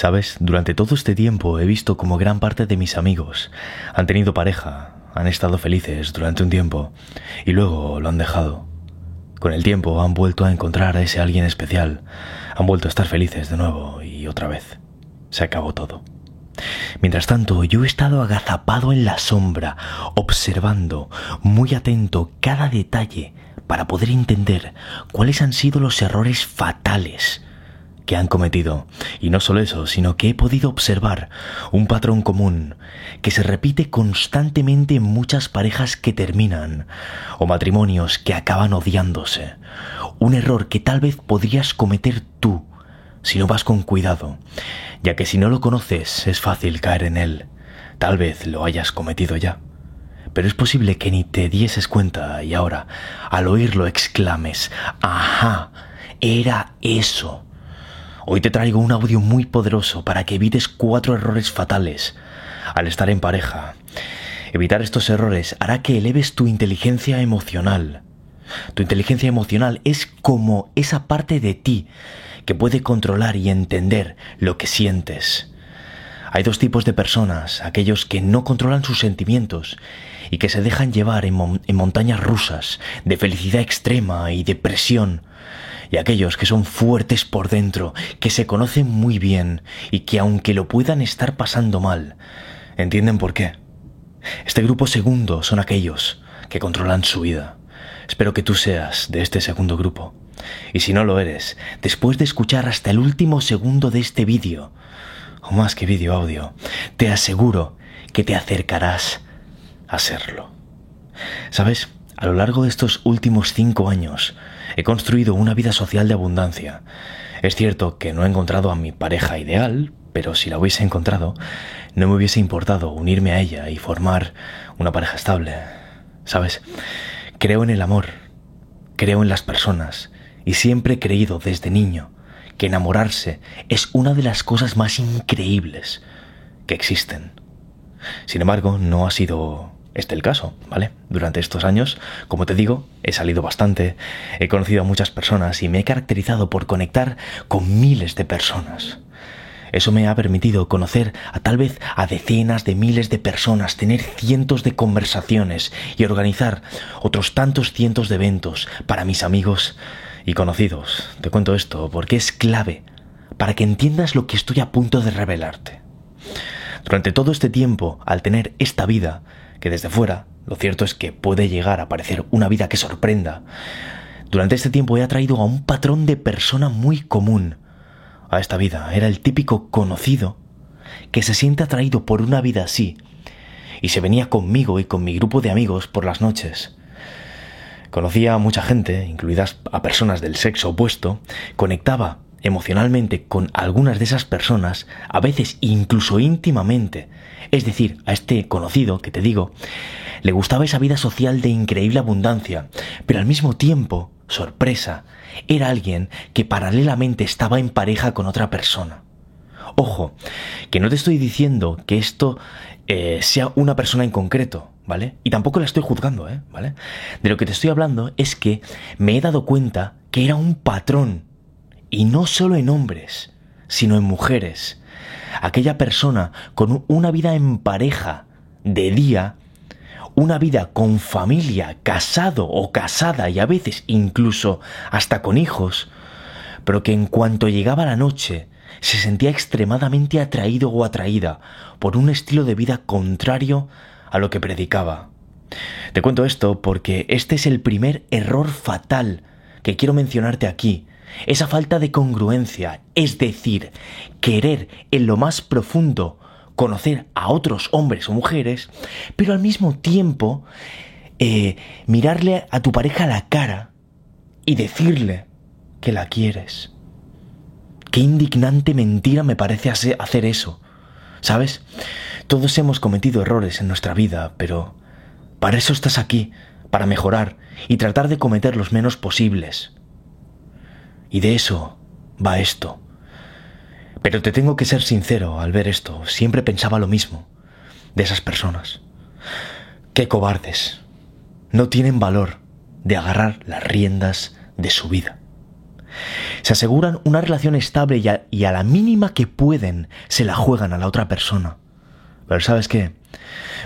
Sabes, durante todo este tiempo he visto como gran parte de mis amigos han tenido pareja, han estado felices durante un tiempo y luego lo han dejado. Con el tiempo han vuelto a encontrar a ese alguien especial, han vuelto a estar felices de nuevo y otra vez. Se acabó todo. Mientras tanto, yo he estado agazapado en la sombra, observando, muy atento cada detalle para poder entender cuáles han sido los errores fatales que han cometido. Y no solo eso, sino que he podido observar un patrón común que se repite constantemente en muchas parejas que terminan o matrimonios que acaban odiándose. Un error que tal vez podrías cometer tú si no vas con cuidado, ya que si no lo conoces es fácil caer en él. Tal vez lo hayas cometido ya. Pero es posible que ni te dieses cuenta y ahora, al oírlo, exclames, ¡Ajá! Era eso. Hoy te traigo un audio muy poderoso para que evites cuatro errores fatales al estar en pareja. Evitar estos errores hará que eleves tu inteligencia emocional. Tu inteligencia emocional es como esa parte de ti que puede controlar y entender lo que sientes. Hay dos tipos de personas, aquellos que no controlan sus sentimientos y que se dejan llevar en, montañas rusas de felicidad extrema y depresión y aquellos que son fuertes por dentro, que se conocen muy bien y que aunque lo puedan estar pasando mal, entienden por qué. Este grupo segundo son aquellos que controlan su vida. Espero que tú seas de este segundo grupo. Y si no lo eres, después de escuchar hasta el último segundo de este vídeo, o más que vídeo audio, te aseguro que te acercarás a serlo. ¿Sabes? A lo largo de estos últimos cinco años, he construido una vida social de abundancia. Es cierto que no he encontrado a mi pareja ideal, pero si la hubiese encontrado, no me hubiese importado unirme a ella y formar una pareja estable. ¿Sabes? Creo en el amor, creo en las personas y siempre he creído desde niño que enamorarse es una de las cosas más increíbles que existen. Sin embargo, no ha sido este el caso, ¿vale? Durante estos años, como te digo, he salido bastante, he conocido a muchas personas y me he caracterizado por conectar con miles de personas. Eso me ha permitido conocer a tal vez a decenas de miles de personas, tener cientos de conversaciones y organizar otros tantos cientos de eventos para mis amigos y conocidos. Te cuento esto porque es clave para que entiendas lo que estoy a punto de revelarte. Durante todo este tiempo, al tener esta vida, que desde fuera, lo cierto es que puede llegar a parecer una vida que sorprenda, durante este tiempo he atraído a un patrón de persona muy común a esta vida. Era el típico conocido que se siente atraído por una vida así y se venía conmigo y con mi grupo de amigos por las noches. Conocía a mucha gente, incluidas a personas del sexo opuesto, conectaba emocionalmente con algunas de esas personas, a veces incluso íntimamente. Es decir, a este conocido que te digo, le gustaba esa vida social de increíble abundancia, pero al mismo tiempo, sorpresa, era alguien que paralelamente estaba en pareja con otra persona. Ojo, que no te estoy diciendo que esto eh, sea una persona en concreto, ¿vale? Y tampoco la estoy juzgando, ¿eh? ¿Vale? De lo que te estoy hablando es que me he dado cuenta que era un patrón y no solo en hombres, sino en mujeres. Aquella persona con una vida en pareja de día, una vida con familia, casado o casada y a veces incluso hasta con hijos, pero que en cuanto llegaba la noche se sentía extremadamente atraído o atraída por un estilo de vida contrario a lo que predicaba. Te cuento esto porque este es el primer error fatal que quiero mencionarte aquí esa falta de congruencia, es decir, querer en lo más profundo conocer a otros hombres o mujeres, pero al mismo tiempo eh, mirarle a tu pareja la cara y decirle que la quieres. Qué indignante mentira me parece hacer eso. ¿Sabes? Todos hemos cometido errores en nuestra vida, pero para eso estás aquí, para mejorar y tratar de cometer los menos posibles. Y de eso va esto. Pero te tengo que ser sincero al ver esto. Siempre pensaba lo mismo de esas personas. Qué cobardes. No tienen valor de agarrar las riendas de su vida. Se aseguran una relación estable y a, y a la mínima que pueden se la juegan a la otra persona. Pero ¿sabes qué?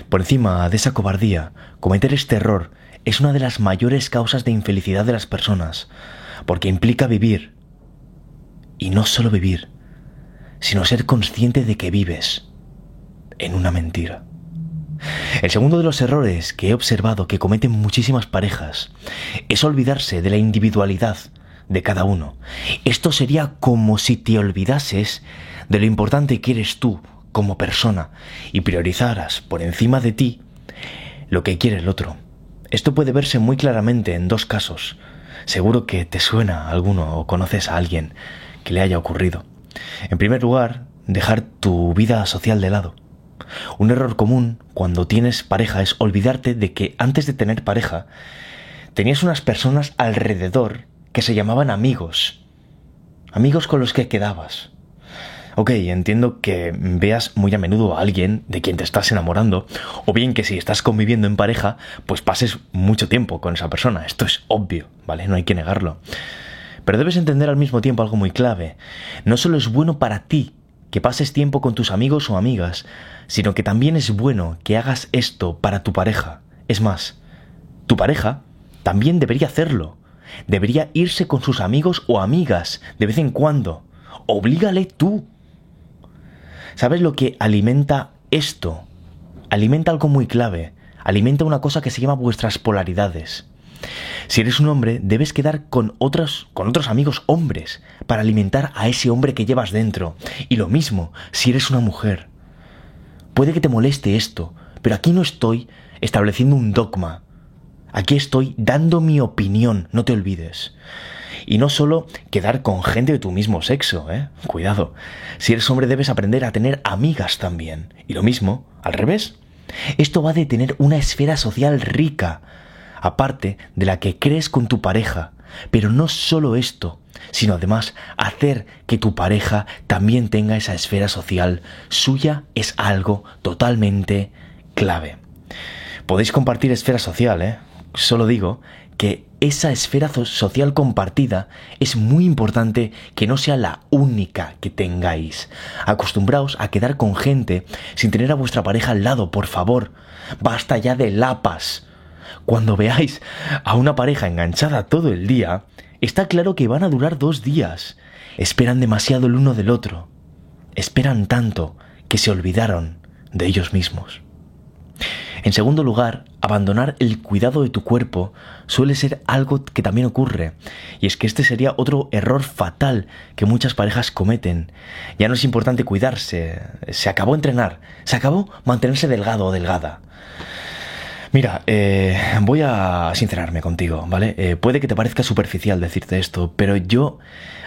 Por encima de esa cobardía, cometer este error es una de las mayores causas de infelicidad de las personas, porque implica vivir. Y no solo vivir, sino ser consciente de que vives en una mentira. El segundo de los errores que he observado que cometen muchísimas parejas es olvidarse de la individualidad de cada uno. Esto sería como si te olvidases de lo importante que eres tú como persona y priorizaras por encima de ti lo que quiere el otro. Esto puede verse muy claramente en dos casos. Seguro que te suena alguno o conoces a alguien que le haya ocurrido. En primer lugar, dejar tu vida social de lado. Un error común cuando tienes pareja es olvidarte de que antes de tener pareja tenías unas personas alrededor que se llamaban amigos. Amigos con los que quedabas. Ok, entiendo que veas muy a menudo a alguien de quien te estás enamorando, o bien que si estás conviviendo en pareja, pues pases mucho tiempo con esa persona. Esto es obvio, ¿vale? No hay que negarlo. Pero debes entender al mismo tiempo algo muy clave. No solo es bueno para ti que pases tiempo con tus amigos o amigas, sino que también es bueno que hagas esto para tu pareja. Es más, tu pareja también debería hacerlo. Debería irse con sus amigos o amigas de vez en cuando. Oblígale tú. ¿Sabes lo que alimenta esto? Alimenta algo muy clave. Alimenta una cosa que se llama vuestras polaridades. Si eres un hombre, debes quedar con otros, con otros amigos hombres para alimentar a ese hombre que llevas dentro. Y lo mismo, si eres una mujer. Puede que te moleste esto, pero aquí no estoy estableciendo un dogma. Aquí estoy dando mi opinión, no te olvides. Y no solo quedar con gente de tu mismo sexo, ¿eh? Cuidado. Si eres hombre debes aprender a tener amigas también. Y lo mismo, al revés. Esto va de tener una esfera social rica, aparte de la que crees con tu pareja. Pero no solo esto, sino además hacer que tu pareja también tenga esa esfera social suya es algo totalmente clave. Podéis compartir esfera social, ¿eh? Solo digo que esa esfera social compartida es muy importante que no sea la única que tengáis. Acostumbraos a quedar con gente sin tener a vuestra pareja al lado, por favor. Basta ya de lapas. Cuando veáis a una pareja enganchada todo el día, está claro que van a durar dos días. Esperan demasiado el uno del otro. Esperan tanto que se olvidaron de ellos mismos. En segundo lugar, abandonar el cuidado de tu cuerpo suele ser algo que también ocurre, y es que este sería otro error fatal que muchas parejas cometen. Ya no es importante cuidarse, se acabó entrenar, se acabó mantenerse delgado o delgada. Mira, eh, voy a sincerarme contigo, ¿vale? Eh, puede que te parezca superficial decirte esto, pero yo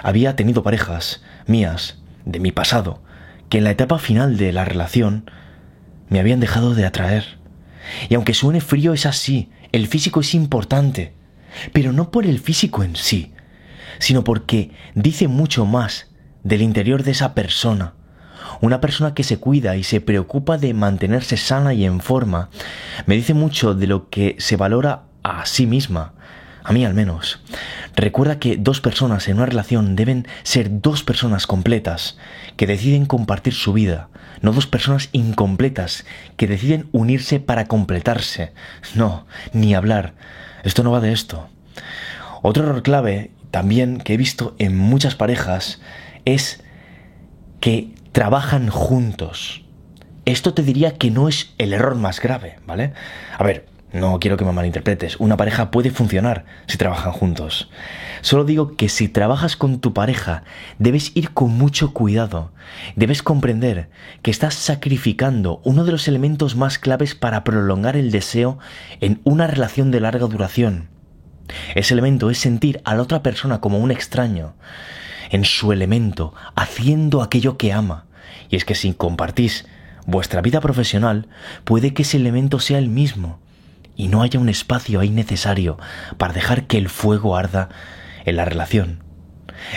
había tenido parejas mías, de mi pasado, que en la etapa final de la relación me habían dejado de atraer. Y aunque suene frío es así, el físico es importante, pero no por el físico en sí, sino porque dice mucho más del interior de esa persona. Una persona que se cuida y se preocupa de mantenerse sana y en forma, me dice mucho de lo que se valora a sí misma, a mí al menos. Recuerda que dos personas en una relación deben ser dos personas completas, que deciden compartir su vida, no dos personas incompletas, que deciden unirse para completarse. No, ni hablar. Esto no va de esto. Otro error clave, también que he visto en muchas parejas, es que trabajan juntos. Esto te diría que no es el error más grave, ¿vale? A ver, no quiero que me malinterpretes. Una pareja puede funcionar si trabajan juntos. Solo digo que si trabajas con tu pareja, debes ir con mucho cuidado. Debes comprender que estás sacrificando uno de los elementos más claves para prolongar el deseo en una relación de larga duración. Ese elemento es sentir a la otra persona como un extraño en su elemento, haciendo aquello que ama. Y es que si compartís vuestra vida profesional, puede que ese elemento sea el mismo y no haya un espacio ahí necesario para dejar que el fuego arda en la relación.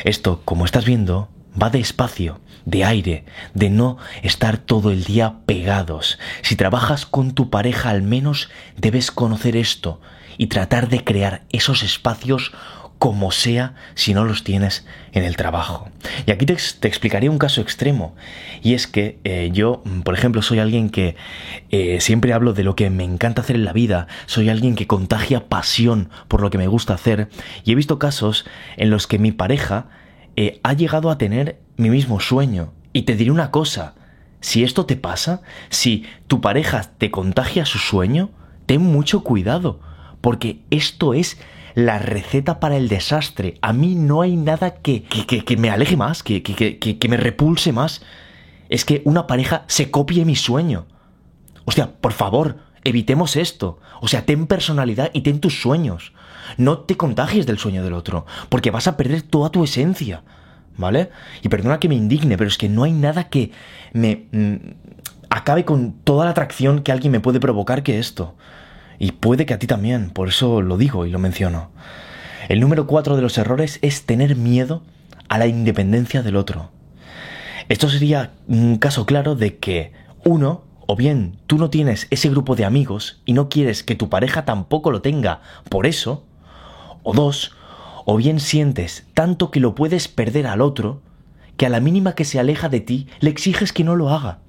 Esto, como estás viendo, va de espacio, de aire, de no estar todo el día pegados. Si trabajas con tu pareja al menos debes conocer esto y tratar de crear esos espacios como sea si no los tienes en el trabajo. Y aquí te, explicaría un caso extremo. Y es que eh, yo, mm, por ejemplo, soy alguien que eh, siempre hablo de lo que me encanta hacer en la vida. Soy alguien que contagia pasión por lo que me gusta hacer. Y he visto casos en los que mi pareja eh, ha llegado a tener mi mismo sueño. Y te diré una cosa. Si esto te pasa, si tu pareja te contagia su sueño, ten mucho cuidado, porque esto es la receta para el desastre. A mí no hay nada que, que, me aleje más, que, que, me repulse más. Es que una pareja se copie mi sueño. Hostia, por favor, evitemos esto. O sea, ten personalidad y ten tus sueños. No te contagies del sueño del otro, porque vas a perder toda tu esencia. ¿vale? Y perdona que me indigne, pero es que no hay nada que me mm, acabe con toda la atracción que alguien me puede provocar que esto. Y puede que a ti también, por eso lo digo y lo menciono. El número cuatro de los errores es tener miedo a la independencia del otro. Esto sería un caso claro de que, uno, o bien tú no tienes ese grupo de amigos y no quieres que tu pareja tampoco lo tenga por eso, o dos, o bien sientes tanto que lo puedes perder al otro, que a la mínima que se aleja de ti le exiges que no lo haga.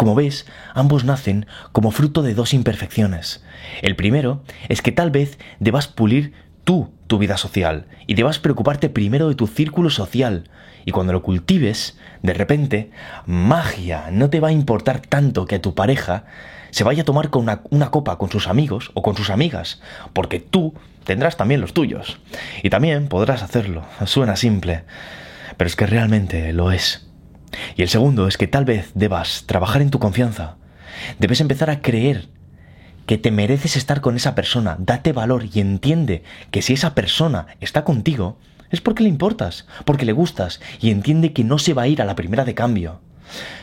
Como ves, ambos nacen como fruto de dos imperfecciones. El primero es que tal vez debas pulir tú tu vida social y debas preocuparte primero de tu círculo social. Y cuando lo cultives, de repente, magia, no te va a importar tanto que tu pareja se vaya a tomar con una, una copa con sus amigos o con sus amigas, porque tú tendrás también los tuyos. Y también podrás hacerlo. Suena simple, pero es que realmente lo es. Y el segundo es que tal vez debas trabajar en tu confianza. Debes empezar a creer que te mereces estar con esa persona. Date valor y entiende que si esa persona está contigo, es porque le importas, porque le gustas y entiende que no se va a ir a la primera de cambio.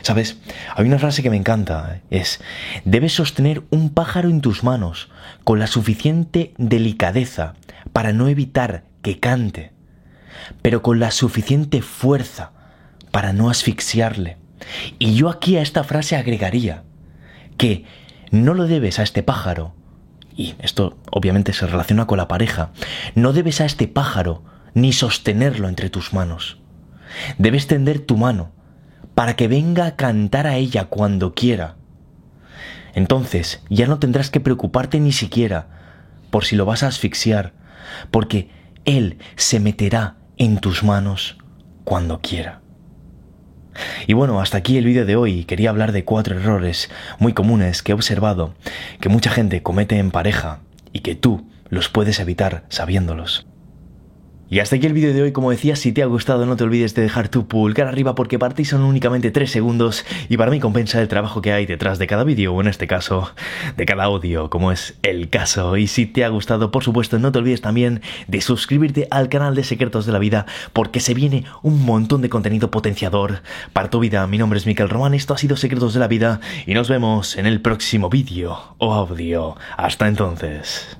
Sabes, hay una frase que me encanta, es, debes sostener un pájaro en tus manos con la suficiente delicadeza para no evitar que cante, pero con la suficiente fuerza para no asfixiarle. Y yo aquí a esta frase agregaría que no lo debes a este pájaro, y esto obviamente se relaciona con la pareja, no debes a este pájaro ni sostenerlo entre tus manos. Debes tender tu mano para que venga a cantar a ella cuando quiera. Entonces ya no tendrás que preocuparte ni siquiera por si lo vas a asfixiar, porque Él se meterá en tus manos cuando quiera. Y bueno, hasta aquí el vídeo de hoy. Quería hablar de cuatro errores muy comunes que he observado que mucha gente comete en pareja y que tú los puedes evitar sabiéndolos. Y hasta aquí el vídeo de hoy, como decía, si te ha gustado no te olvides de dejar tu pulgar arriba porque para ti son únicamente 3 segundos y para mí compensa el trabajo que hay detrás de cada vídeo o en este caso de cada audio, como es el caso. Y si te ha gustado, por supuesto, no te olvides también de suscribirte al canal de Secretos de la Vida porque se viene un montón de contenido potenciador para tu vida. Mi nombre es Miquel Román, esto ha sido Secretos de la Vida y nos vemos en el próximo vídeo o audio. Hasta entonces.